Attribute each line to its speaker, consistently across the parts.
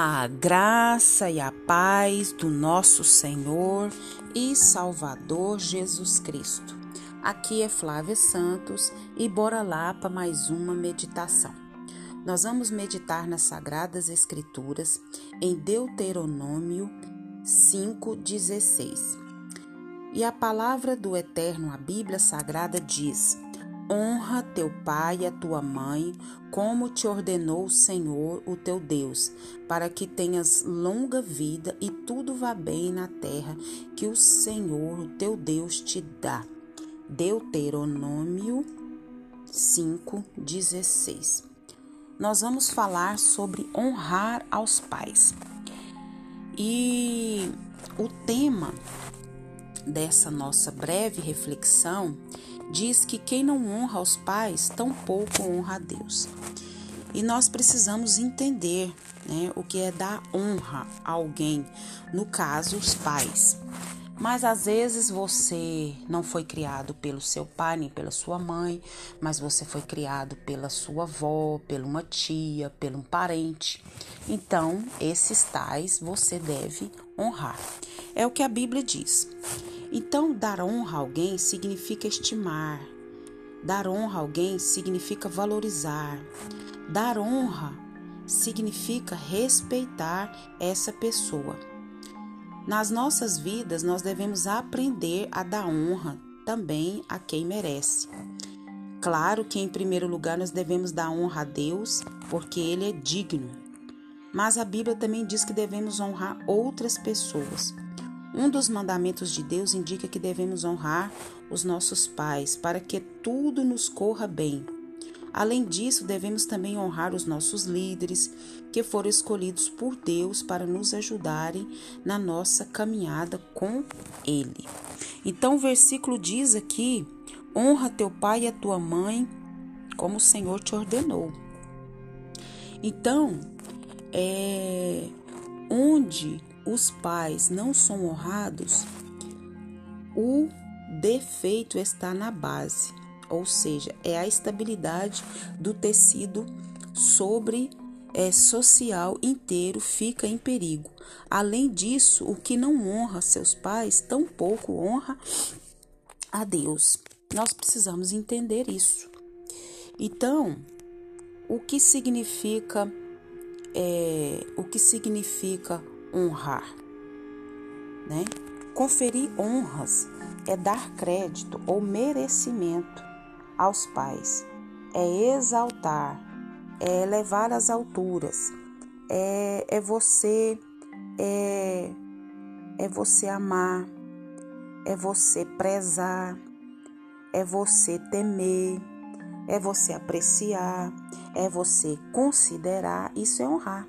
Speaker 1: A graça e a paz do nosso Senhor e Salvador Jesus Cristo. Aqui é Flávia Santos e bora lá para mais uma meditação. Nós vamos meditar nas Sagradas Escrituras em Deuteronômio 5,16. E a palavra do Eterno, a Bíblia Sagrada, diz: Honra teu pai e a tua mãe, como te ordenou o Senhor, o teu Deus, para que tenhas longa vida e tudo vá bem na terra que o Senhor, o teu Deus, te dá. Deuteronômio 5:16. Nós vamos falar sobre honrar aos pais. E o tema dessa nossa breve reflexão diz que quem não honra os pais, tampouco honra a Deus. E nós precisamos entender né, o que é dar honra a alguém, no caso, os pais. Mas às vezes você não foi criado pelo seu pai nem pela sua mãe, mas você foi criado pela sua avó, pela uma tia, pelo um parente. Então, esses tais você deve honrar. É o que a Bíblia diz. Então, dar honra a alguém significa estimar. Dar honra a alguém significa valorizar. Dar honra significa respeitar essa pessoa. Nas nossas vidas, nós devemos aprender a dar honra também a quem merece. Claro que, em primeiro lugar, nós devemos dar honra a Deus, porque Ele é digno. Mas a Bíblia também diz que devemos honrar outras pessoas. Um dos mandamentos de Deus indica que devemos honrar os nossos pais para que tudo nos corra bem. Além disso, devemos também honrar os nossos líderes, que foram escolhidos por Deus para nos ajudarem na nossa caminhada com Ele. Então, o versículo diz aqui: honra teu pai e a tua mãe, como o Senhor te ordenou. Então, é, onde os pais não são honrados, o defeito está na base, ou seja, é a estabilidade do tecido sobre é, social inteiro fica em perigo. Além disso, o que não honra seus pais, tampouco honra a Deus. Nós precisamos entender isso. Então, o que significa é, o que significa honrar, né? Conferir honras é dar crédito ou merecimento aos pais, é exaltar, é elevar às alturas, é, é você é, é você amar, é você prezar, é você temer, é você apreciar, é você considerar, isso é honrar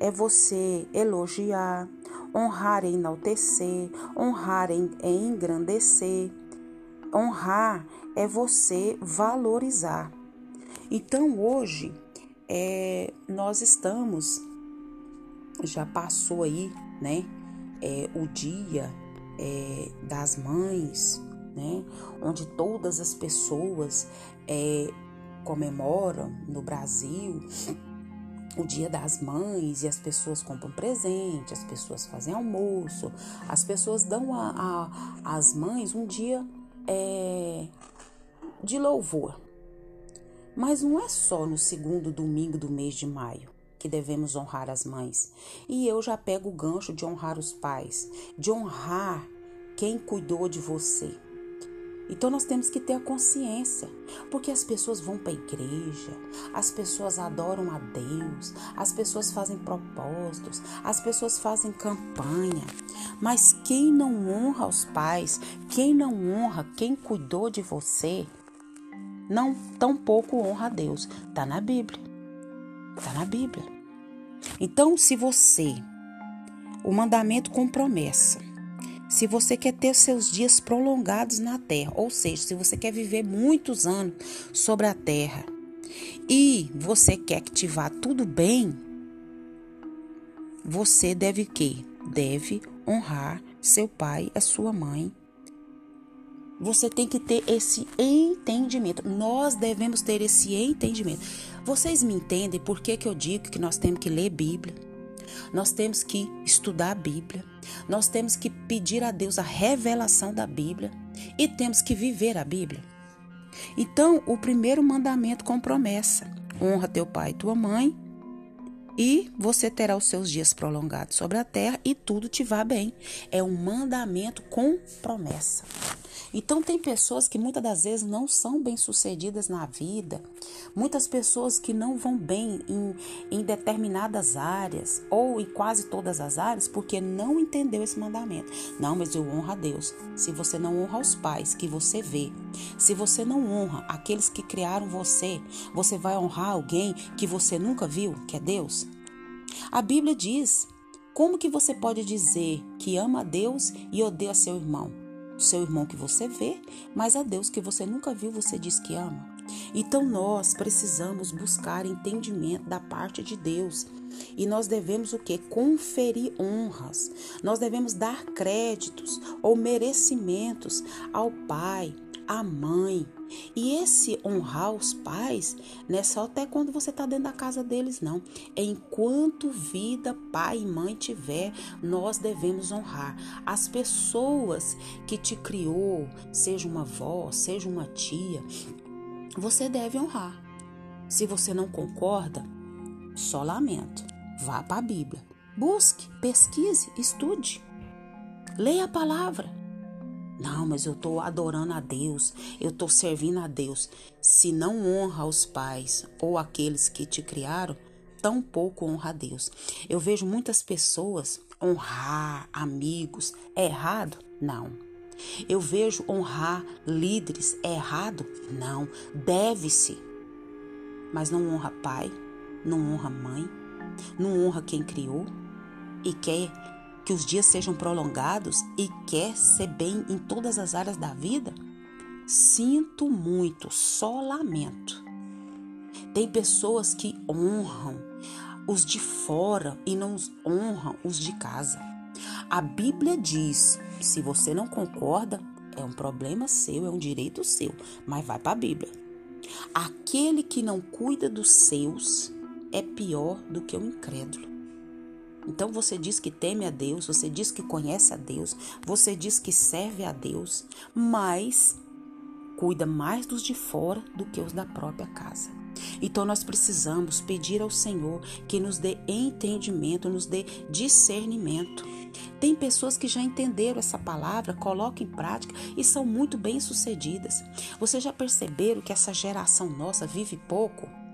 Speaker 1: é você elogiar, honrar é enaltecer, honrar é, engrandecer. Honrar é você valorizar. Então hoje é, nós estamos, já passou aí, né? É, o dia é, das mães, né? Onde todas as pessoas é, comemoram no Brasil o dia das mães e as pessoas compram presente, as pessoas fazem almoço, as pessoas dão às mães um dia é, de louvor. Mas não é só no segundo domingo do mês de maio que devemos honrar as mães. E eu já pego o gancho de honrar os pais, de honrar quem cuidou de você então nós temos que ter a consciência, porque as pessoas vão para a igreja, as pessoas adoram a Deus, as pessoas fazem propósitos, as pessoas fazem campanha, mas quem não honra os pais, quem não honra quem cuidou de você, não tampouco honra a Deus. Está na Bíblia. Está na Bíblia. Então, se você, o mandamento com promessa, se você quer ter seus dias prolongados na terra, ou seja, se você quer viver muitos anos sobre a terra e você quer que te vá tudo bem, você deve que? Deve honrar seu pai, a sua mãe. Você tem que ter esse entendimento. Nós devemos ter esse entendimento. Vocês me entendem por que, que eu digo que nós temos que ler Bíblia? Nós temos que estudar a Bíblia, nós temos que pedir a Deus a revelação da Bíblia e temos que viver a Bíblia. Então, o primeiro mandamento com promessa: honra teu pai e tua mãe, e você terá os seus dias prolongados sobre a terra e tudo te vá bem. É um mandamento com promessa. Então tem pessoas que muitas das vezes não são bem-sucedidas na vida, muitas pessoas que não vão bem em, em determinadas áreas ou em quase todas as áreas porque não entendeu esse mandamento. Não, mas eu honro a Deus. Se você não honra os pais que você vê, se você não honra aqueles que criaram você, você vai honrar alguém que você nunca viu, que é Deus? A Bíblia diz: como que você pode dizer que ama a Deus e odeia seu irmão? Seu irmão que você vê, mas a Deus que você nunca viu, você diz que ama. Então nós precisamos buscar entendimento da parte de Deus. E nós devemos o que? Conferir honras. Nós devemos dar créditos ou merecimentos ao Pai, à mãe, e esse honrar os pais não é só até quando você está dentro da casa deles, não. É enquanto vida pai e mãe tiver, nós devemos honrar. As pessoas que te criou, seja uma avó, seja uma tia, você deve honrar. Se você não concorda, só lamento. Vá para a Bíblia. Busque, pesquise, estude. Leia a palavra. Não, mas eu estou adorando a Deus, eu estou servindo a Deus. Se não honra os pais ou aqueles que te criaram, tão pouco honra a Deus. Eu vejo muitas pessoas honrar amigos. É errado? Não. Eu vejo honrar líderes. É errado? Não. Deve-se. Mas não honra pai, não honra mãe, não honra quem criou e quer que os dias sejam prolongados e quer ser bem em todas as áreas da vida? Sinto muito, só lamento. Tem pessoas que honram os de fora e não honram os de casa. A Bíblia diz: se você não concorda, é um problema seu, é um direito seu, mas vai para a Bíblia. Aquele que não cuida dos seus é pior do que o incrédulo. Então você diz que teme a Deus, você diz que conhece a Deus, você diz que serve a Deus, mas cuida mais dos de fora do que os da própria casa. Então nós precisamos pedir ao Senhor que nos dê entendimento, nos dê discernimento. Tem pessoas que já entenderam essa palavra, colocam em prática e são muito bem-sucedidas. Vocês já perceberam que essa geração nossa vive pouco?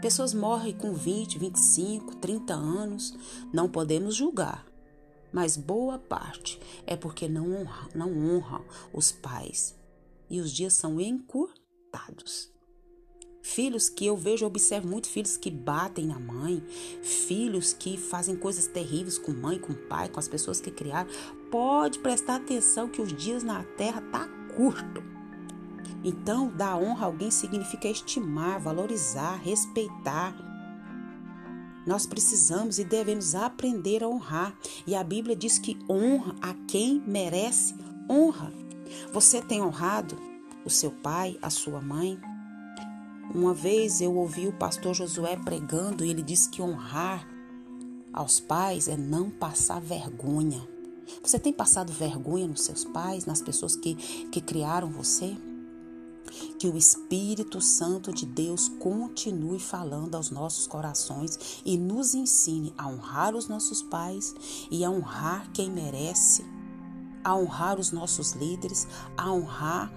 Speaker 1: Pessoas morrem com 20, 25, 30 anos. Não podemos julgar, mas boa parte é porque não honram, não honram os pais e os dias são encurtados. Filhos que eu vejo, eu observo muito filhos que batem na mãe, filhos que fazem coisas terríveis com mãe, com pai, com as pessoas que criaram. Pode prestar atenção que os dias na terra tá curto. Então, dar honra a alguém significa estimar, valorizar, respeitar. Nós precisamos e devemos aprender a honrar. E a Bíblia diz que honra a quem merece honra. Você tem honrado o seu pai, a sua mãe? Uma vez eu ouvi o pastor Josué pregando e ele disse que honrar aos pais é não passar vergonha. Você tem passado vergonha nos seus pais, nas pessoas que, que criaram você? Que o Espírito Santo de Deus continue falando aos nossos corações e nos ensine a honrar os nossos pais e a honrar quem merece, a honrar os nossos líderes, a honrar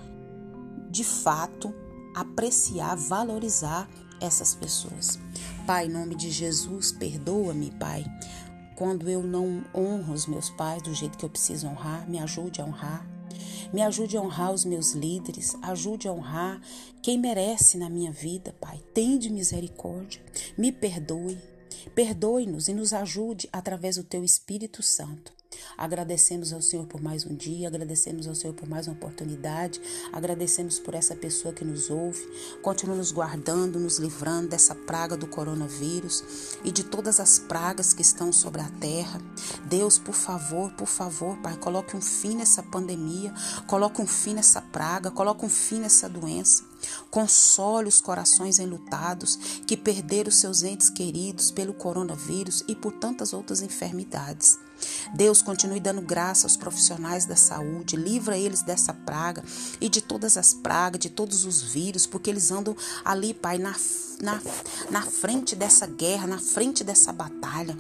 Speaker 1: de fato, apreciar, valorizar essas pessoas. Pai, em nome de Jesus, perdoa-me, Pai, quando eu não honro os meus pais do jeito que eu preciso honrar, me ajude a honrar. Me ajude a honrar os meus líderes, ajude a honrar quem merece na minha vida, Pai. Tende misericórdia, me perdoe. Perdoe-nos e nos ajude através do teu Espírito Santo Agradecemos ao Senhor por mais um dia, agradecemos ao Senhor por mais uma oportunidade, agradecemos por essa pessoa que nos ouve. Continua nos guardando, nos livrando dessa praga do coronavírus e de todas as pragas que estão sobre a terra. Deus, por favor, por favor, Pai, coloque um fim nessa pandemia, coloque um fim nessa praga, coloque um fim nessa doença. Console os corações enlutados que perderam seus entes queridos pelo coronavírus e por tantas outras enfermidades. Deus continue dando graça aos profissionais da saúde, livra eles dessa praga e de todas as pragas, de todos os vírus, porque eles andam ali, Pai, na, na, na frente dessa guerra, na frente dessa batalha.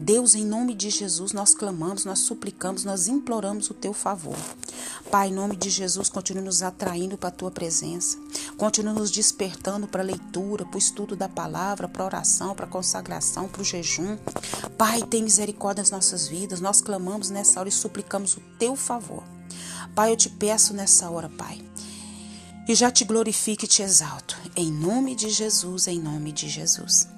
Speaker 1: Deus, em nome de Jesus, nós clamamos, nós suplicamos, nós imploramos o teu favor. Pai, em nome de Jesus, continue nos atraindo para a tua presença. Continue nos despertando para a leitura, para o estudo da palavra, para a oração, para a consagração, para o jejum. Pai, tem misericórdia nas nossas vidas. Nós clamamos nessa hora e suplicamos o teu favor. Pai, eu te peço nessa hora, Pai. E já te glorifico e te exalto. Em nome de Jesus, em nome de Jesus.